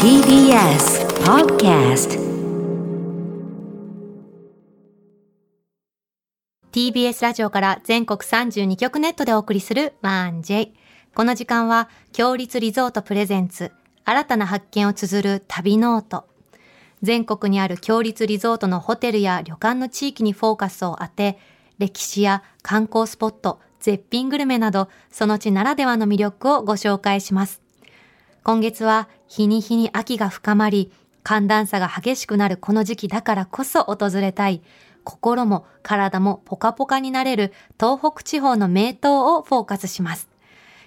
TBS Podcast TBS ラジオから全国32局ネットでお送りする 1J。この時間は、共立リゾート presents、新たな発見を綴る旅ノオト。全国にある共立リゾートのホテルや旅館の地域にフォーカスを当て、歴史や観光スポット、絶品グルメなど、その地ならではの魅力をご紹介します。今月は日に日に秋が深まり、寒暖差が激しくなるこの時期だからこそ訪れたい、心も体もポカポカになれる東北地方の名湯をフォーカスします。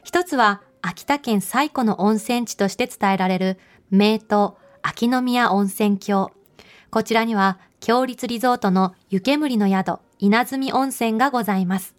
一つは秋田県最古の温泉地として伝えられる名湯秋宮温泉郷。こちらには、強立リゾートの湯煙の宿、稲積温泉がございます。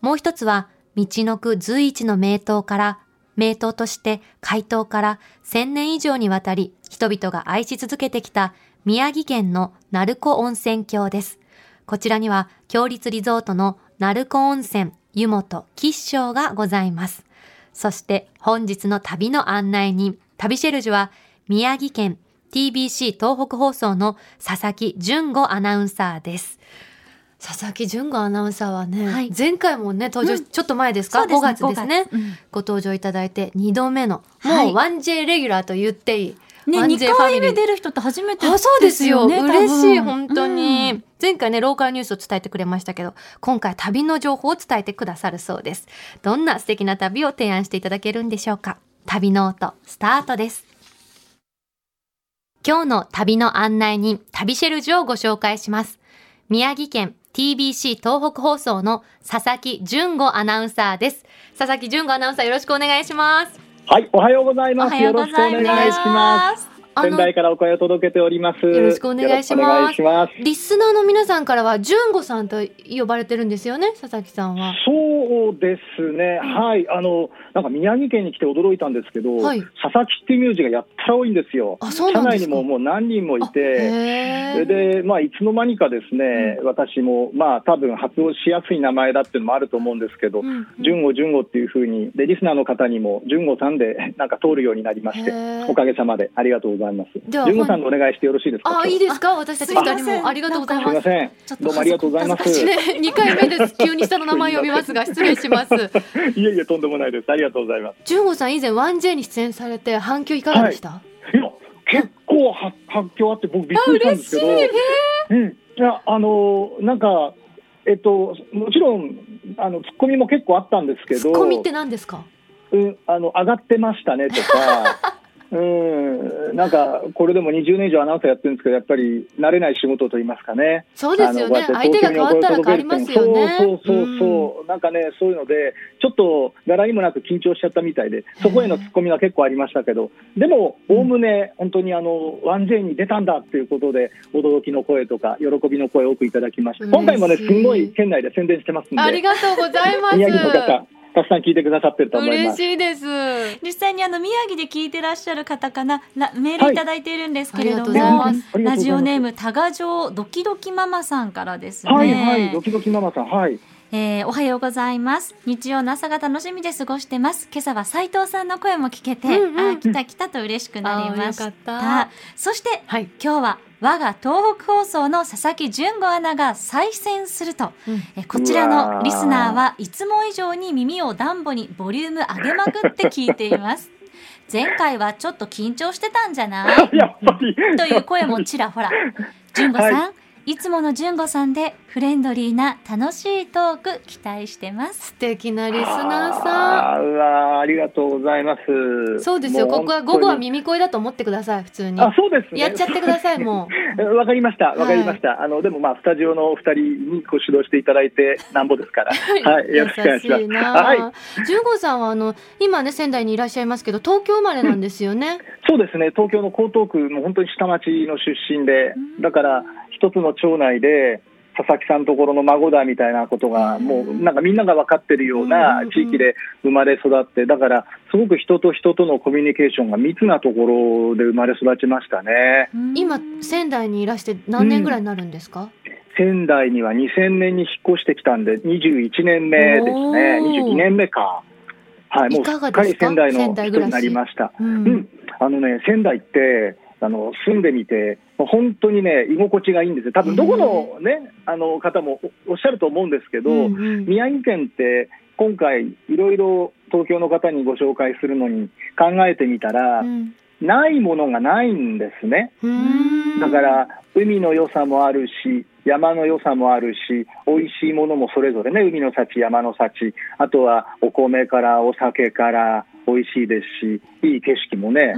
もう一つは、道のく随一の名湯から、名湯として開湯から1000年以上にわたり人々が愛し続けてきた宮城県の鳴子温泉郷です。こちらには、強立リゾートの鳴子温泉、湯本、吉祥がございます。そして本日の旅の案内人、旅シェルジュは宮城県 TBC 東北放送の佐々木純子アナウンサーです。佐々木純子アナウンサーはね、はい前回もね、登場、うんちょっと前ですか？です ?5 月ですね5月うんご登場いただいて2度目の、はいもう 1J レギュラーと言っていい。ね、1J 2回目出る人って初めてあ、そうですよ。ね嬉しい、本当に、うん前回ね、ローカルニュースを伝えてくれましたけど、今回旅の情報を伝えてくださるそうです。どんな素敵な旅を提案していただけるんでしょうか？旅ノート、スタートです。今日の旅の案内人、旅シェルジュをご紹介します。宮城県 TBC 東北放送の佐々木純子アナウンサーです。佐々木純子アナウンサーよろしくお願いします。はい、おはようございおます。はようごよろしくお願いします。す。仙台からお声を届けております。よろしくお願いしますます。リスナーの皆さんからは、純子さんと呼ばれてるんですよね、佐々木さんは。そうですね、はい、あの、なんか宮城県に来て驚いたんですけど、はい佐々木っていう名字がやったら多いんですよ。あ、そう社。内にももう何人もいて、で、まあ、いつの間にかですね、私も、まあ、多分発音しやすい名前だっていうのもあると思うんですけど、うん純子純子っていうふうに、で、リスナーの方にも、純子さんで、なんか通るようになりましておかげさまでありがとうございます。では純子さんでお願いしてよろしいですか？あ、いいですか？私たち二人すいませんも。ありがとうございます。すみませんちょっ。とどうもありがとうございます。私ね、2回目です。急に下の名前呼びますが、失礼します。いえいえ、とんでもないです。ありがとうございます。純子さん以前 1J に出演されて反響いかがでした、いや、結構は反響あって、僕びっくりしたんですけど。うん、いや、あの、なんか、えっと、もちろん、あの、ツッコミも結構あったんですけど。ツッコミって何ですか？うん、あの、上がってましたねとか。うん、なんか、これでも20年以上アナウンサーやってるんですけど、やっぱり慣れない仕事と言いますかね。そうですよね。相手が変わったら変わりますよね。そうそうそうそう、なんかね、そういうので、ちょっと柄にもなく緊張しちゃったみたいで、そこへのツッコミは結構ありましたけど、でも、おおむね、本当にあの、1J に出たんだっていうことで、驚きの声とか、喜びの声を多くいただきまして、今回もね、すごい県内で宣伝してますんで、ありがとうございます。宮城の方、たくさん聞いてくださってると思い嬉ます。しいです。実際にあの宮城で聞いてらっしゃる方かららメールいただいているんですけれども、はいラジオネーム多賀城ドキドキママさんからですね。はいはい、ドキドキママさん、はい。えーおはようございます。日曜の朝が楽しみで過ごしてます。今朝は斉藤さんの声も聞けて、うんうん。あー来た来たと嬉しくなりました。そしてはい。今日は我が東北放送の佐々木純子アナが再選すると。えこちらのリスナーはいつも以上に耳をダンボにボリューム上げまくって聞いています。前回はちょっと緊張してたんじゃない？という声もちらほら。純子さん、、はいつもの純子さんでフレンドリーな楽しいトーク期待してます素敵なリスナーさあーうわーありがとうございます。ん。そうですよ。もここは午後は本耳声だと思ってください。普通にあ、そうですね。やっちゃってください、もう。わかりました、わかりました。あの、でもまあ、スタジオのお二人にご指導していただいて、なんぼですから。はい、よろしくお願いします。優しいな。はい。純子さんはあの今ね仙台にいらっしゃいますけど東京生まれなんですよね。そうですね、東京の江東区、もう本当に下町の出身で、だから、一つの町内で、佐々木さんのところの孫だみたいなことが、もうなんかみんなが分かってるような地域で生まれ育って、だから、すごく人と人とのコミュニケーションが密なところで生まれ育ちましたね。今仙台にいらして何年ぐらいになるんですか？仙台には2000年に引っ越してきたんで、21年目ですね、おー。22年目か。はい、もういかすっかりがですか仙台の人になりました。ううんん、あのね、仙台って、あの住んでみて、本当にね、居心地がいいんですよ、多分どこの,、ね、あの方もおおっしゃると思うんですけど、うんうん。宮城県って、今回、いろいろ東京の方にご紹介するのに考えてみたら、うん。ないものがないんですね。うん。だから、海の良さもあるし、山の良さもあるし、美味しいものもそれぞれね、海の幸、山の幸、あとはお米からお酒から美味しいですし、いい景色もね、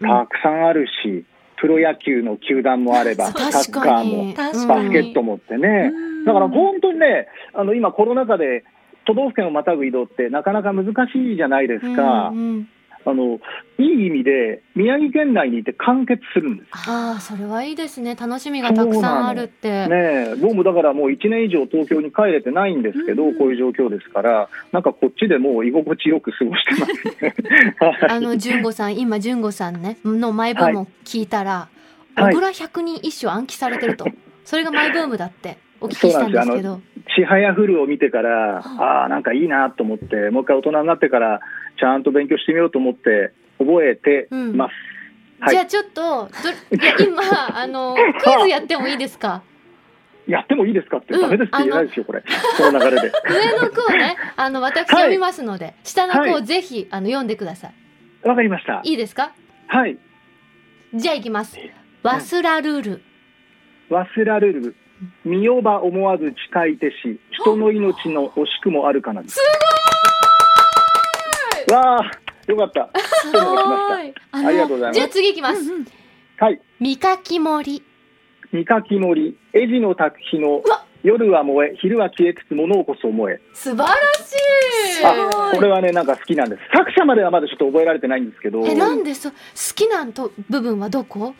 たくさんあるし、プロ野球の球団もあれば、サッ確カーも、確バスケットもってね、だから本当にね、あの今、コロナ禍で都道府県をまたぐ移動ってなかなか難しいじゃないですか、うんうんあのいい意味で宮城県内にいて完結するんです。ああそれはいいですね。楽しみがたくさんあるって、ねえ。僕もだからもう1年以上東京に帰れてないんですけど、こういう状況ですから、なんかこっちでもう居心地よく過ごしてます。ね。はいあの純子さん今純子さんねのマイブームを聞いたら、はい。小倉百人一首暗記されてると。それがマイブームだってお聞きしたんですけど。ちはやふるを見てから、あ。あ、なんかいいなと思って、もう一回大人になってから、ちゃんと勉強してみようと思って、覚えてます。はいじゃあちょっとどいや今あの クイズやってもいいですか？やってもいいですかって、うんダメですって言えないですよ、これ。この流れで。上の句をねあの私はい読みますので、下の句はいをぜひあの読んでくださいわかりました。いいですか？はい。じゃあいきますわすらるる忘られる。見よば思わず誓いてし、人の命の惜しくもあるかな。すごいわあ、よかった。ありがとうございじゃあます。次いきますはい。見かき森三かき森、エジの滝日のわ夜は燃え、昼は消えつつ物をこそ思え。素晴らしいあ、これはね、なんか好きなんです。作者まではまだちょっと覚えられてないんですけど、えなん好でそ好きなと部分はどこ？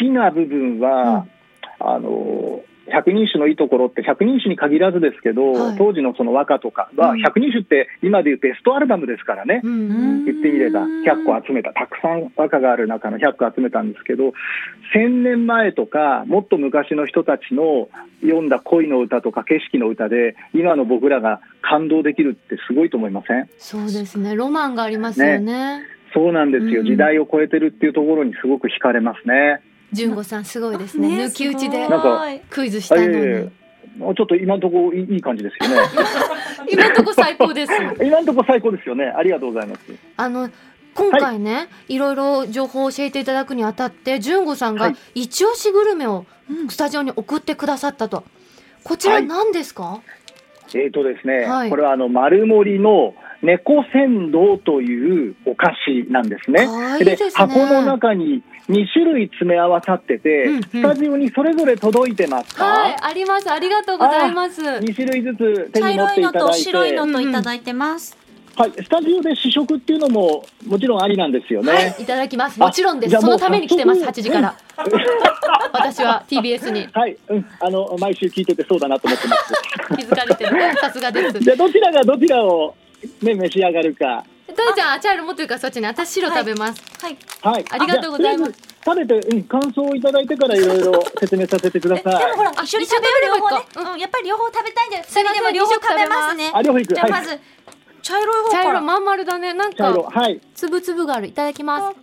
きな部分は、あの、百人種のいいところって百人種に限らずですけど、はい。当時のその和歌とかは、うん。百人種って今で言うベストアルバムですからね。うん。うん言ってみれば100個集めたたくさん和歌がある中の100個集めたんですけど1000年前とかもっと昔の人たちの読んだ恋の歌とか景色の歌で今の僕らが感動できるってすごいと思いません？そうですね。ロマンがありますよね。そうなんですよ、うん。時代を超えてるっていうところにすごく惹かれますね。純子さんすごいですね。抜き打ちでクイズしたのに、ちょっと今のところいいいい感じですよね。今のとこ最高です。今のところ最高ですよね。ありがとうございます。あの今回ね、い、ろいろ情報を教えていただくにあたって純子さんがはい。一押しグルメをスタジオに送ってくださったと。こちらはい何ですか、えーとですね、はい。これはあの丸森の猫船道というお菓子なんですね。いいですね。箱の中に2種類詰め合わさってて、うんうん。スタジオにそれぞれ届いてますか、はいありますありがとうございます。2種類ずつ手茶に持っ色いのとて。いただいて、白いのといただいてます。はい、スタジオで試食っていうのももちろんありなんですよね。はいいただきます。もちろんです。そじゃあもうのために来てます早速8時から。私は TBS に。はい、うん、あの毎週聞いててそうだなと思ってます。気づかれてる。さすがです。じゃあどちらがどちらを、ね、召し上がるか。トヨちゃんあ茶色持ってるからそっちに私白食べます、はい。はい、ありがとうございます食べて、うん、感想をいただいてからいろいろ説明させてください。でもほらあ一緒に食べる両方ね。うんやっぱり両方食べたいんだよ。すいません二人でも両方食べますね。あ、両方いく。はい。じゃあまず茶色い方から。茶色まん丸だねなんかはい。つぶつぶがあるいただきます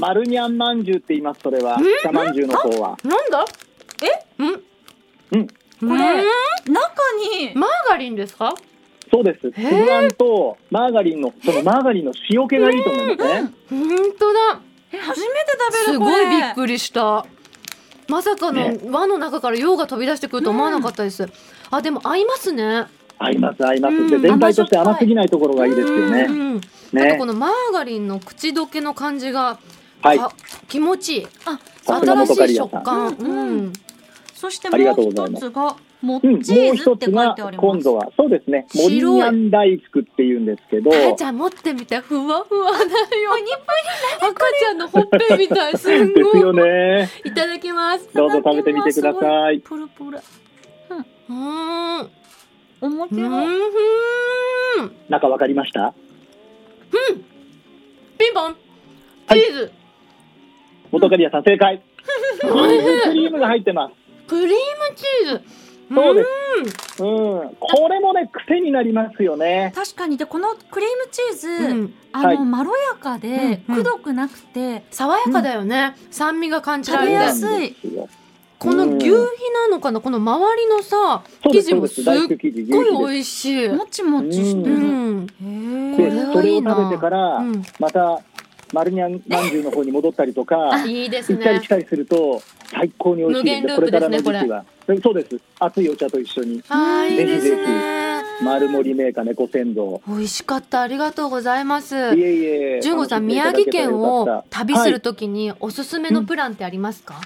丸にゃんまんじゅうって言います。それは、茶まんじゅうの方は。なんだ？え？んうん、これ中にマーガリンですか？そうです。つぶあんとマーガリンの、そのマーガリンの塩気がいいと思いますね。本当だ。え初めて食べするこれ。ごいびっくりした。まさかのね。輪の中から用が飛び出してくると思わなかったです、あでも合いますね。合います、合います。うん。で、全体として甘すぎないところがいいですようね。んあとねこ。のマーガリンの口どけの感じが、はい。あ気持ちいい。あ新しい食感。うんうんそしてもうありがとうございます一つがもうん、もう一つがって書いてあります。今度はそうですね白い。モリニャン大福っていうんですけど。あじゃあ持ってみてふわふわだよ 赤ちゃんのほっぺみたいすんですよごいね。いただきます。どうぞ食べてみてください。プルプル。うーん。うん。ふん。中わかりました？ピンポン。はい。チーズ、元カリアさん正解。クリームが入ってます。クリームチーズそうです。うん、これもね、癖になりますよね。確かに。でこのクリームチーズ、うん。あの、はい。まろやかで、うんうん。くどくなくて爽やかだよね、酸味が感じら食べれてやすい。この牛皮なのかな？この周りのさ生地もす。っごい美味しい。もちもちしてうる、ん。へでえこれではいいなそれを食べてから、うん。また丸にゃんまんじゅうの方に戻ったりとか いいですね。行ったり来たりすると最高に美味しいですねこれからの時期は。そうです。熱いお茶と一緒に。ぜひぜね。丸森メーカー猫鮮道美味しかった。ありがとうございます。いえいえ。純子さん宮城県を旅するはいときにおすすめのプランってありますか、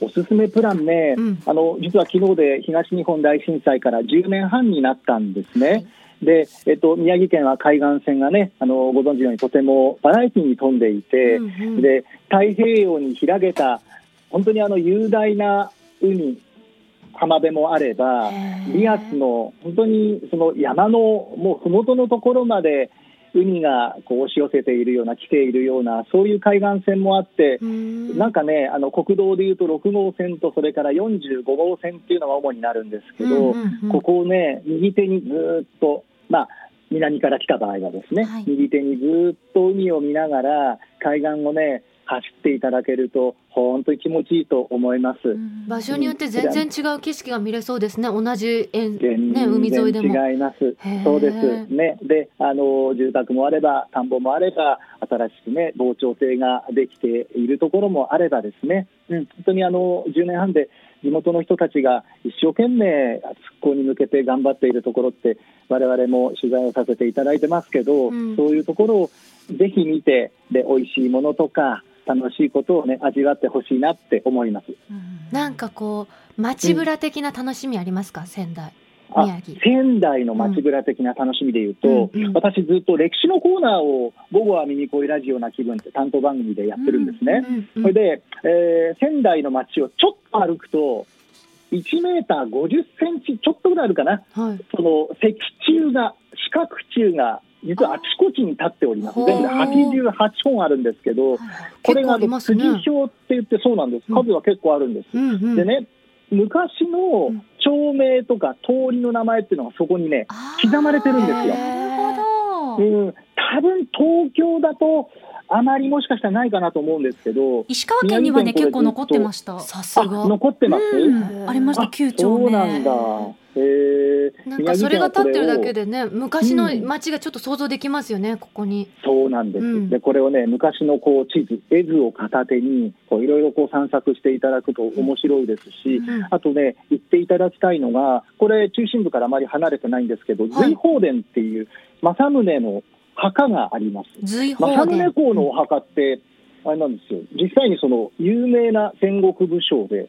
おすすめプランね、うん。あの実は昨日で東日本大震災から10年半になったんですね。はいで、えっと、宮城県は海岸線がね、あのご存知のようにとてもバラエティに富んでいて、うんうん。で太平洋に開けた本当にあの雄大な海浜辺もあればリアスの本当にその山のもう麓のところまで海がこう押し寄せているような来ているようなそういう海岸線もあって、うん。なんかねあの国道でいうと6号線とそれから45号線っていうのが主になるんですけど、ここをね右手にずーっとまあ南から来た場合はですね、はい。右手にずーっと海を見ながら海岸をね走っていただけると本当に気持ちいいと思います。うん場所によって全然違う景色が見れそうですね同じ沿全ね海沿いでも然違います。そうですね。で、あの住宅もあれば田んぼもあれば新しくね防潮堤ができているところもあればですね。うん、本当にあの10年半で地元の人たちが一生懸命復興に向けて頑張っているところって我々も取材をさせていただいてますけど、うんそういうところをぜひ見てで美味しいものとか楽しいことをね味わってほしいなって思います。うん。なんかこう街ぶら的な楽しみありますか、仙台。あ宮城。仙台の街ぶら的な楽しみでいうと、うん。うん。私ずっと歴史のコーナーを午後は耳恋ラジオな気分って担当番組でやってるんですね。うん。うん。それで、えー仙台の街をちょっと歩くと1メーター50センチちょっとぐらいあるかな。はい。その石柱が四角柱が実はあちこちに立っております。全部で88本あるんですけどこれがあの杉表って言ってそうなんです。数は結構あるんです。でね昔の町名とか通りの名前っていうのがそこにね、刻まれてるんですよ。なるほど、うん、多分東京だとあまりもしかしたらないかなと思うんですけど、石川県にはね結構残ってました。あさすが。残ってます、うん。ありました。あ9丁そう目なんだ。へえなんかそれが立ってるだけで。でね昔の街がちょっと想像できますよねここに。そうなんです、うん。でこれをね昔のこう地図絵図を片手にこういろいろこう散策していただくと面白いですし、うん。あとね行っていただきたいのがこれ中心部からあまり離れてないんですけど、はい。瑞鳳殿っていう政宗の墓があります。随宝政宗殿公のお墓って、あれなんですよ、実際にその有名な戦国武将で、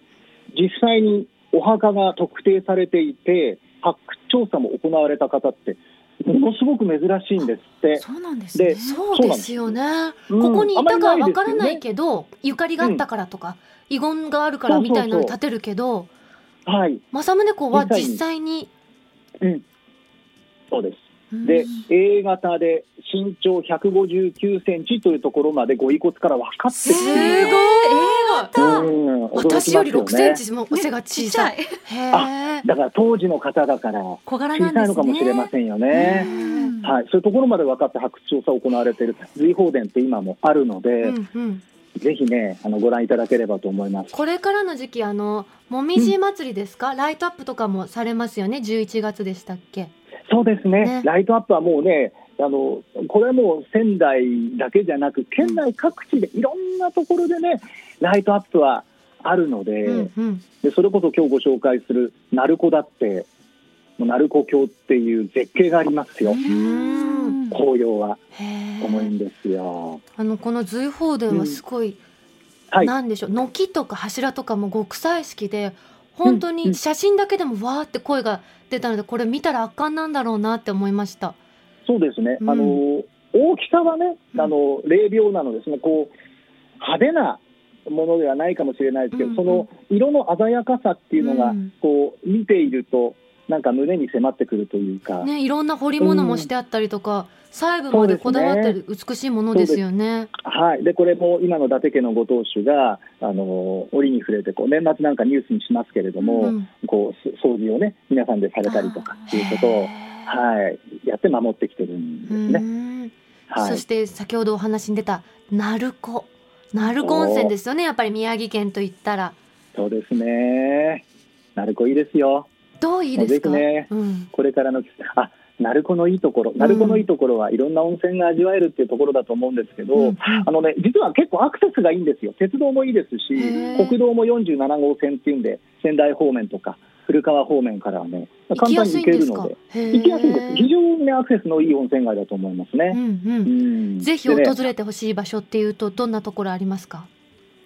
実際にお墓が特定されていて、発掘調査も行われた方って、ものすごく珍しいんですって。そうなんですね。でそうですよね。うんここにいたかわからないけどゆかりがあったからとか遺言があるからみたいなの立てるけどはい、政宗公は実実際に。うん、そうです。うん。で、A 型で身長159センチというところまでご遺骨から分かってすごい私より6センチ。チも背が小さい。だから当時の方だから小柄小さいのかもしれませんよね。うん。はい、そういうところまで分かって発掘調査を行われている瑞鳳殿って今もあるので、うんうん。ぜひねあのご覧いただければと思います。これからの時期あのもみじ祭りですか、ライトアップとかもされますよね？11月でしたっけ？そうですね。ね。ライトアップはもうねあのこれはもう仙台だけじゃなく県内各地でいろんなところでねライトアップはあるので,、うんうん。でそれこそ今日ご紹介する鳴子だってもう鳴子峡っていう絶景がありますよ、うん。紅葉は。重いんですよ。あのこの瑞鳳殿はすごい、はい。なんでしょう軒とか柱とかも極彩色で本当に写真だけでもわーって声が出たのでこれ見たら圧巻なんだろうなって思いました。そうですね、うん。あの大きさはね、うん。あの霊廟なのですね、こう派手なものではないかもしれないですけど、うんうん。その色の鮮やかさっていうのが、うん。こう見ていると、なんか胸に迫ってくるというか、ね、いろんな彫り物もしてあったりとか、細部までこだわってる美しいものですよね。はい、でこれも今の伊達家のご当主があの折に触れてこう年末なんかニュースにしますけれども、うんこう掃除をね皆さんでされたりとかっていうことを、はい、やって守ってきてるんですね。うん。はい。そして先ほどお話に出た鳴子鳴子温泉ですよねやっぱり宮城県といったら。そうですね。鳴子いいですよ。どういいですか、ねうん、これからのあ鳴子のいいところ、鳴子のいいところはいろんな温泉が味わえるっていうところだと思うんですけど、うん。うんあのね、実は結構アクセスがいいんですよ。鉄道もいいですし国道も47号線っていうんで、仙台方面とか古川方面からはね、簡単に行けるので、行きやすいです。非常にね、アクセスのいい温泉街だと思いますね。うんうんうん。ぜひ訪れてほしい場所っていうとどんなところありますか、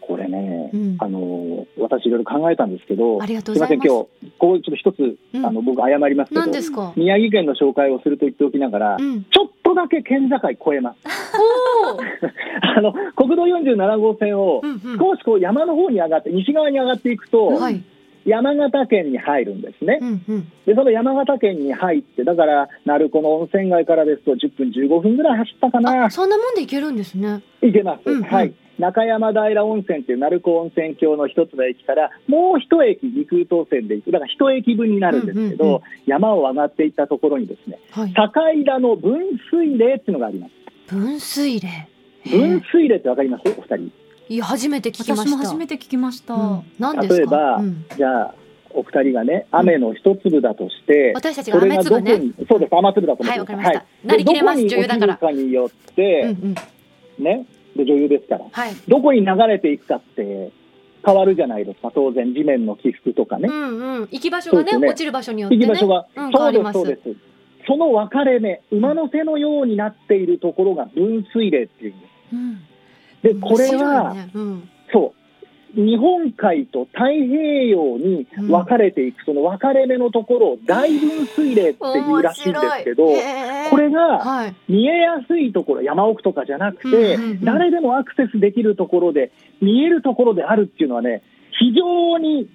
これね、うん。あの私いろいろ考えたんですけど、ありがとうすみません、ございます今日、こうちょっと一つ、うん。あの僕、謝りますけど何、ですか、宮城県の紹介をすると言っておきながら、うん、ちょっとだけ県境越えます。あの国道47号線を少しこう山の方に上がって、西側に上がっていくと、はい、山形県に入るんですねう。んうん、で、その山形県に入って、だから、鳴子の温泉街からですと10分、15分ぐらい走ったかなあ、そんなもんで行けるんですね行けます。うんうんはい。中山平温泉っていう鳴子温泉郷の一つの駅から、もう一駅、陸空東線で行く。だから一駅分になるんですけど、うんうんうん山を上がっていったところにですね、はい境田の分水嶺っていうのがあります。分水嶺分水嶺ってわかります？お二人。いや初めて聞きました。私も初めて聞きました。うん、何ですか？例えば、うん。じゃあ、お二人がね、雨の一粒だとして、私たちがそれがどこ雨粒ねに、そうです、雨粒だと思ってはいわかりました。でなりきれますどこに女優だから。落ちるかによっうんて、うん。ね、で女優ですから、はい。どこに流れていくかって変わるじゃないですか、当然、地面の起伏とかね。う、んうん。行き場所がねね。落ちる場所によってね。行き場所が、うん、変そうですそうです。その分かれ目、馬の背のようになっているところが分水嶺っていうんです。うんで、これは、ね。うん。そう、日本海と太平洋に分かれていく、その分かれ目のところを大分水嶺っていうらしいんですけど、面白いへー。これがはい。見えやすいところ、山奥とかじゃなくて、うんうんうん。誰でもアクセスできるところで、見えるところであるっていうのはね、非常に、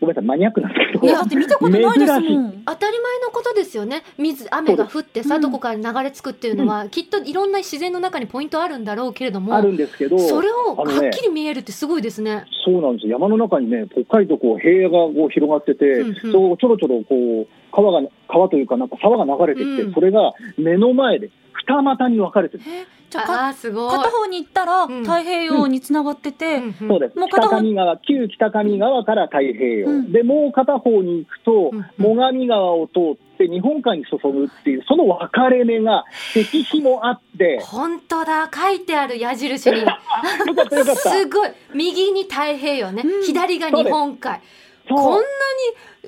ごめんなさい、マニアックなんですけど、いやだって見たことないですも珍ん。当たり前のことですよね。水雨が降ってさ、うん。どこかに流れ着くっていうのは、きっといろんな自然の中にポイントあるんだろうけれどもあるんですけど、それをはっきり見えるってすごいですね。そうなんですよ。山の中にね、ぽっかりとこう平野がこう広がってて、うんうん。そうちょろちょろこう川が川というか、なんか沢が流れてきて、うん。それが目の前で二股に分かれてる、えじゃあかあーすごい。片方に行ったらうん。太平洋につながってて、うんうんそうです。もう片方北上川、旧北上川から太平洋、うん。でもう片方に行くと、うん最上川を通って日本海に注ぐっていう、その分かれ目が石碑もあって、本当だ。書いてある矢印に。よかったよかった。すごい。右に太平洋ね、うん。左が日本海。こんな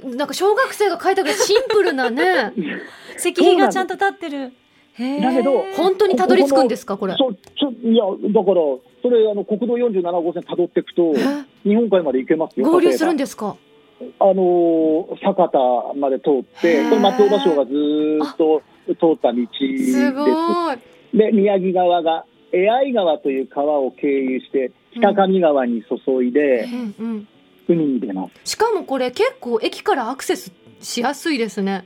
になんか小学生が書いたぐらいシンプルなね。石碑がちゃんと立ってる。だけど本当にたどり着くんですか？これ。そうちょいやだからそれあの国道47号線たどっていくとえ？日本海まで行けますよ。合流するんでですか？あのー酒田まで通ってへーこれ松尾芭蕉がずーっと通った道ですすごい。で宮城川が江合川という川を経由して北上川に注いでうんうん、海に出ます。しかもこれ結構駅からアクセスしやすいですね。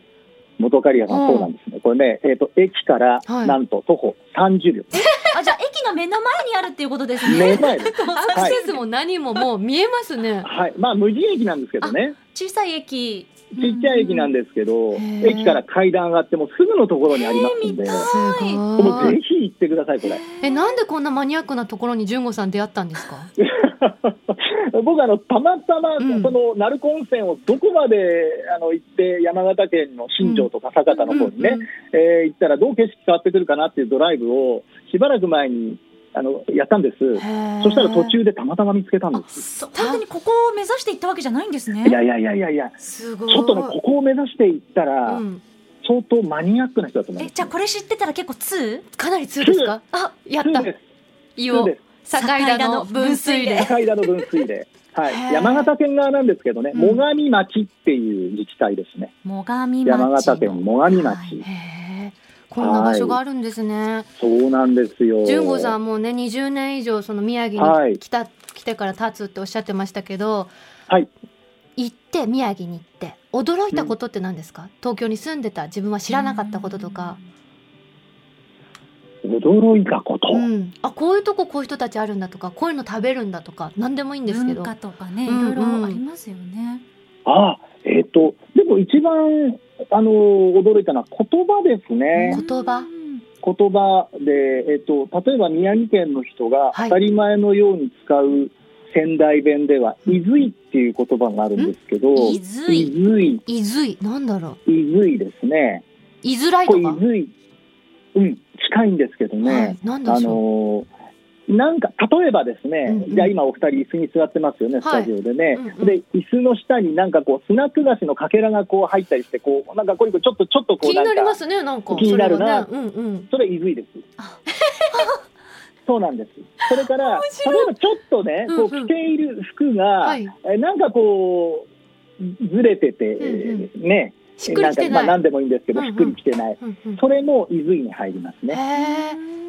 元刈谷さうんん、そうなんですね。これね、えっ、と、駅から、はいなんと徒歩30秒。あじゃあ駅の目の前にあるっていうことですね。目の前です。アクセスも何ももう見えますね。はい。まあ、無人駅なんですけどね。小さい駅。ちっちゃい駅なんで。ですけど、駅から階段上がってもすぐのところにありますんで、もうぜ。ひ行ってください、これ。えなんでこんなマニアックなところに純吾さん出会ったんですか？僕あの、たまたま、うんその、鳴子温泉をどこまであの行って、山形県の新庄とか酒田の方にね、うんうんえー行ったらどう景色変わってくるかなっていうドライブを、しばらく前にあのやったんです。そしたら途中でたまたま見つけたんです。そう本当にここを目指していったわけじゃないんですね。いやいやいやいやいや、すごい。ちょっとね、ここを目指していったら、うん、相当マニアックな人だと思いえます。じゃあこれ知ってたら結構2かなり通ですか？あやった。いいよそうで。境田の分水嶺。高井田の分水嶺。はい、山形県側なんですけどね、うん最上町っていう自治体ですね。最上町山形県最上町。こんな場所があるんですね。そうなんですよ。純吾さんもね20年以上その宮城はいに来た、来てから経つっておっしゃってましたけどはい。行って宮城に行って驚いたことって何ですか、東京に住んでた自分は知らなかったこととか、驚いたこと？うん、あこういうとここういう人たちあるんだとかこういうの食べるんだとか何でもいいんですけど文化とかねいうんろいろありますよね。ああ、えっ、と、でも一番、あの、驚いたのは言葉ですね。言葉？うん言葉で、えっ、と、例えば宮城県の人がはい。当たり前のように使う仙台弁では、いずいっていう言葉があるんですけど、いずい。いずい、いずい。なんだろいずいですね。ういづらいことれ、かいずい、うん、近いんですけどはねい、、なんであしょう、のーなんか、例えばですね、うんうん。じゃあ今お二人椅子に座ってますよね、スタジオでね。うんうん。で、椅子の下になんかこう、スナック菓子のかけらがこう入ったりして、こう、なんかこれちょっと、ちょっとこう気になりますねなんか。気になるな。それはね。うんうん。それいずいです。あ。そうなんです。それから、例えばちょっとね、こうんうん。う着ている服が、はい。えなんかこう、ずれてて、うん。ね、しっくりきてんかまあない何でもいいんですけど、うんうん。しっくりきてない。うんうん。それもいずいに入りますへね。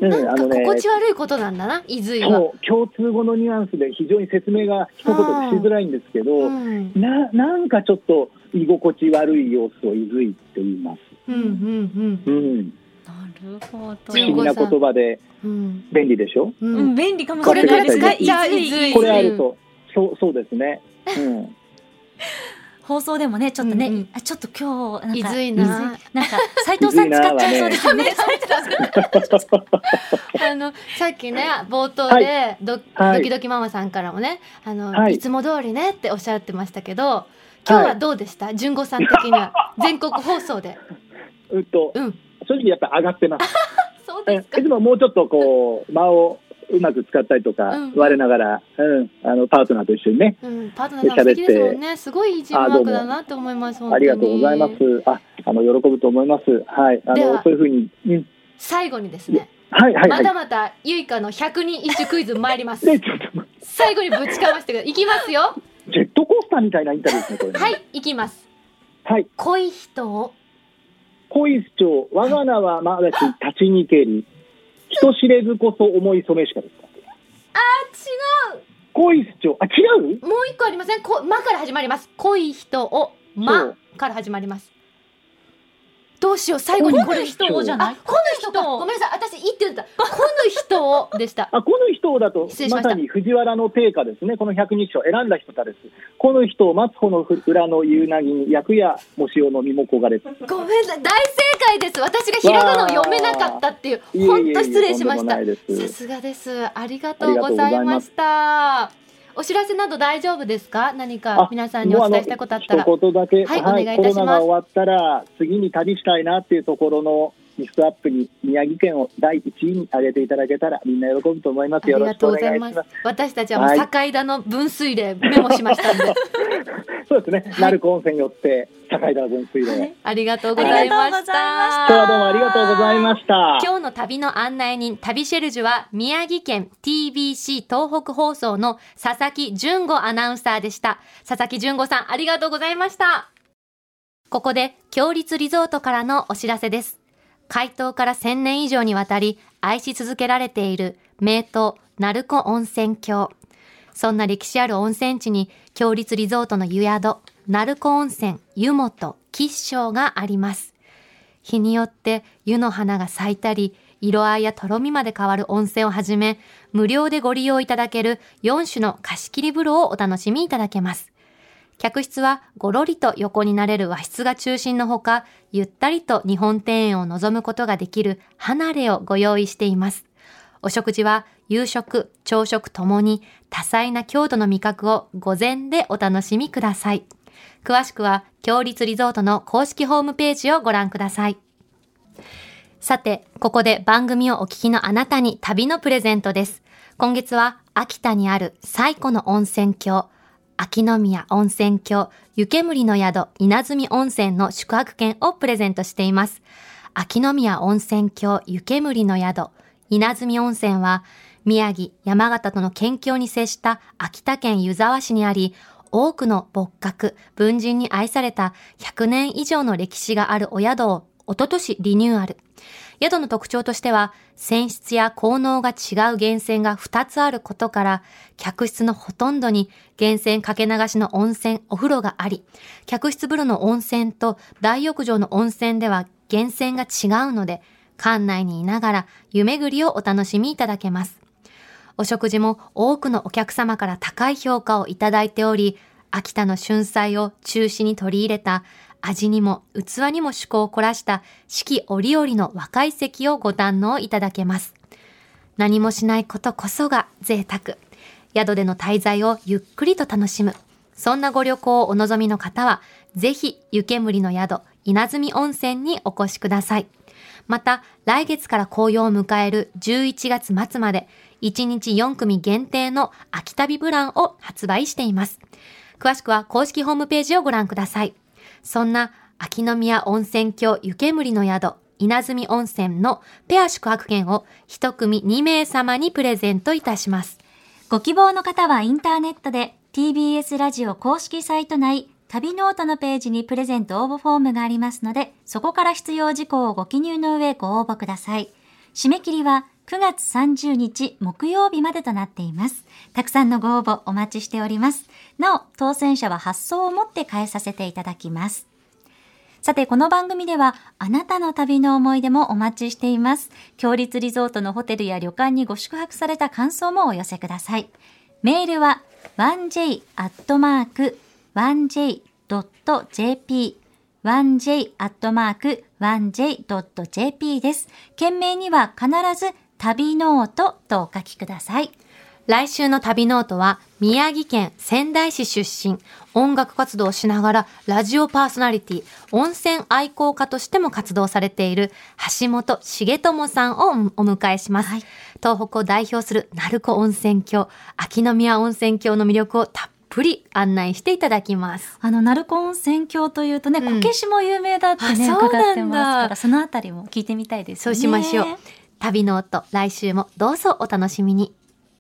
えうん。なんかあのね心地悪いことなんだないずいは。そう、共通語のニュアンスで非常に説明が一言でしづらいんですけど、うん。ななんかちょっと居心地悪い様子をいずいって言います。うんうんうん、なるほど。不思議な言葉でうん。うん便利でしょ？ううん。ん、便利かもしこれないですね。使っちゃういずい。これあると、そうそうですね。うん放送でもね、ちょっとね、うんうん。あちょっと今日なんかいずいな。なんか斉藤さん使っちゃいそうですよね。あのさっきね冒頭はでド,、はい。ドキドキママさんからもねあの、はい。い、つも通りねっておっしゃってましたけど今日はどうでした、純子さん的には。全国放送で。うんと、うん。正直やっぱ上がってます。え そうですか。いつももうちょっとこう間をうまく使ったりとか、うん。我ながら、うん、あのパートナーと一緒にね、うん、パートナーさん素敵ですもんねすごいいいチームワークだなと思いますありがとうございます。あ、あの喜ぶと思います。はい、あのそういうふうに、うん、最後にですね、はいはいはい。またまたゆいかの100人一首クイズ参ります。最後にぶちかましてください。いきますよ。ジェットコースターみたいなインタビューですねこれね。はいいきます。はい。恋人を。恋主張、我が名はまだし立ちにけり、人知れずこそ思い染めしかですか。違う恋主張、あ違う？もう一個ありません？こ、まから始まります。恋人を、そまうから始まります。どうしよう、最後にこの人をじゃない？あ、この人か。ごめんなさい、私、いいって言った。この人をでした。あこの人だと失礼しましたまさに藤原の定家ですね。この百日書を選んだ人たです。この人を待つ方の裏の夕なぎに役やもしおの身も焦がれ。ごめんなさい、大正解です。私がひらがなを読めなかったっていう、本当失礼しましたさすがです。ありがとうございました。お知らせなど大丈夫ですか？何かあ皆さんにお伝えしたいことあったら。もうあの一言だけ、はいお願いいたします。コロナが終わったら次に旅したいなっていうところのリストアップに宮城県を第一位に挙げていただけたらみんな喜ぶと思います。ありがとうよろしくおございます願いします。。私たちはもう境田の分水嶺メモしましたんで。そうですね。鳴子温泉によって境田分水嶺。ありがとうございました。ありがとうございました今日はどうもありがとうございました。今日の旅の案内人、旅シェルジュは宮城県 TBC 東北放送の佐々木純子アナウンサーでした。佐々木純子さん、ありがとうございました。ここで、強立リゾートからのお知らせです。開湯から1000年以上にわたり愛し続けられている名湯、鳴子温泉郷。そんな歴史ある温泉地に、強立リゾートの湯宿、鳴子温泉、湯本、吉祥があります。日によって湯の花が咲いたり、色合いやとろみまで変わる温泉をはじめ、無料でご利用いただける4種の貸し切り風呂をお楽しみいただけます。客室はごろりと横になれる和室が中心のほか、ゆったりと日本庭園を望むことができる離れをご用意しています。お食事は夕食、朝食ともに多彩な郷土の味覚を午前でお楽しみください。詳しくは、強立リゾートの公式ホームページをご覧ください。さて、ここで番組をお聞きのあなたに旅のプレゼントです。今月は秋田にある最古の温泉郷、秋宮温泉郷、湯煙の宿、稲積温泉の宿泊券をプレゼントしています。秋宮温泉郷、湯煙の宿、稲積温泉は、宮城、山形との県境に接した秋田県湯沢市にあり、多くの仏閣、文人に愛された100年以上の歴史があるお宿をおととしリニューアル。宿の特徴としては、泉質や効能が違う源泉が2つあることから、客室のほとんどに源泉かけ流しの温泉、お風呂があり、客室風呂の温泉と大浴場の温泉では源泉が違うので、館内にいながら湯巡りをお楽しみいただけます。お食事も多くのお客様から高い評価をいただいており、秋田の春菜を中心に取り入れた味にも器にも趣向を凝らした四季折々の若い席をご堪能いただけます。何もしないことこそが贅沢。宿での滞在をゆっくりと楽しむ。そんなご旅行をお望みの方は、ぜひ湯煙の宿、稲積温泉にお越しください。また、来月から紅葉を迎える11月末まで、1日4組限定の秋旅ブランを発売しています。詳しくは公式ホームページをご覧ください。そんな秋宮温泉郷湯煙の宿、稲積温泉のペア宿泊券を一組2名様にプレゼントいたします。ご希望の方はインターネットで TBS ラジオ公式サイト内旅ノオトのページにプレゼント応募フォームがありますので、そこから必要事項をご記入の上ご応募ください。締め切りは9月30日木曜日までとなっています。たくさんのご応募お待ちしております。なお、当選者は発送をもって代えさせていただきます。さて、この番組では、あなたの旅の思い出もお待ちしています。共立リゾートのホテルや旅館にご宿泊された感想もお寄せください。メールは、1j.1j.jp 1j.1j.jp です。件名には必ず旅ノオトとお書きください。来週の旅ノオトは宮城県仙台市出身、音楽活動をしながらラジオパーソナリティ、温泉愛好家としても活動されている橋本重友さんをお迎えします。はい東北を代表する鳴子温泉郷、秋宮温泉郷の魅力をたっぷり案内していただきます。あの、鳴子温泉郷というとね、うんこけしも有名だってね、うなんだ伺ってますから、そのあたりも聞いてみたいですね。そうしましょう。旅の音、来週もどうぞお楽しみに。